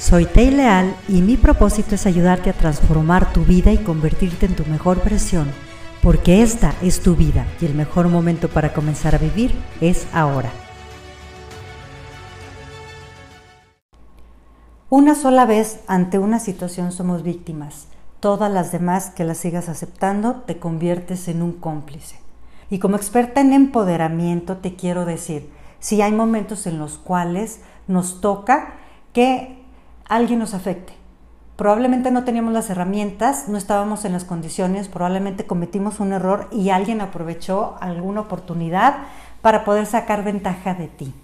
Soy Tei Leal y mi propósito es ayudarte a transformar tu vida y convertirte en tu mejor versión, porque esta es tu vida y el mejor momento para comenzar a vivir es ahora. Una sola vez ante una situación somos víctimas. Todas las demás que las sigas aceptando te conviertes en un cómplice. Y como experta en empoderamiento te quiero decir, si hay momentos en los cuales nos toca que alguien nos afecte. Probablemente no teníamos las herramientas, no estábamos en las condiciones, probablemente cometimos un error y alguien aprovechó alguna oportunidad para poder sacar ventaja de ti.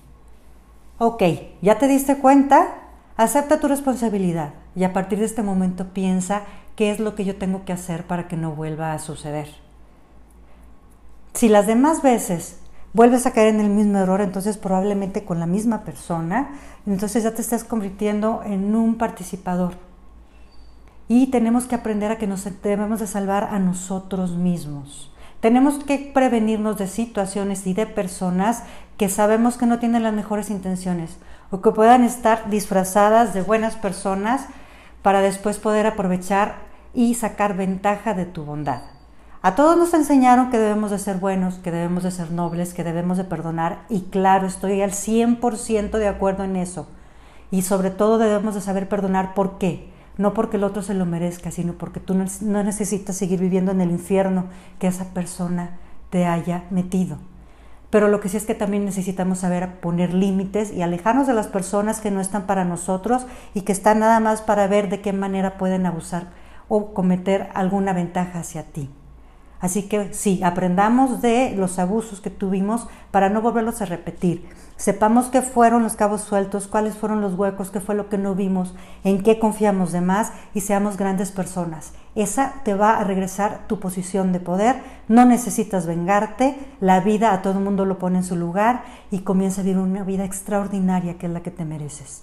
Ok, ¿ya te diste cuenta? Acepta tu responsabilidad y a partir de este momento piensa qué es lo que yo tengo que hacer para que no vuelva a suceder. Si las demás veces vuelves a caer en el mismo error, entonces probablemente con la misma persona, entonces ya te estás convirtiendo en un participador. Y tenemos que aprender a que nos debemos de salvar a nosotros mismos. Tenemos que prevenirnos de situaciones y de personas que sabemos que no tienen las mejores intenciones o que puedan estar disfrazadas de buenas personas para después poder aprovechar y sacar ventaja de tu bondad. A todos nos enseñaron que debemos de ser buenos, que debemos de ser nobles, que debemos de perdonar y claro, estoy al 100% de acuerdo en eso. Y sobre todo debemos de saber perdonar por qué. No porque el otro se lo merezca, sino porque tú no necesitas seguir viviendo en el infierno que esa persona te haya metido pero lo que sí es que también necesitamos saber poner límites y alejarnos de las personas que no están para nosotros y que están nada más para ver de qué manera pueden abusar o cometer alguna ventaja hacia ti. Así que sí, aprendamos de los abusos que tuvimos para no volverlos a repetir. Sepamos qué fueron los cabos sueltos, cuáles fueron los huecos, qué fue lo que no vimos, en qué confiamos de más y seamos grandes personas. Esa te va a regresar tu posición de poder. No necesitas vengarte. La vida a todo el mundo lo pone en su lugar y comienza a vivir una vida extraordinaria que es la que te mereces.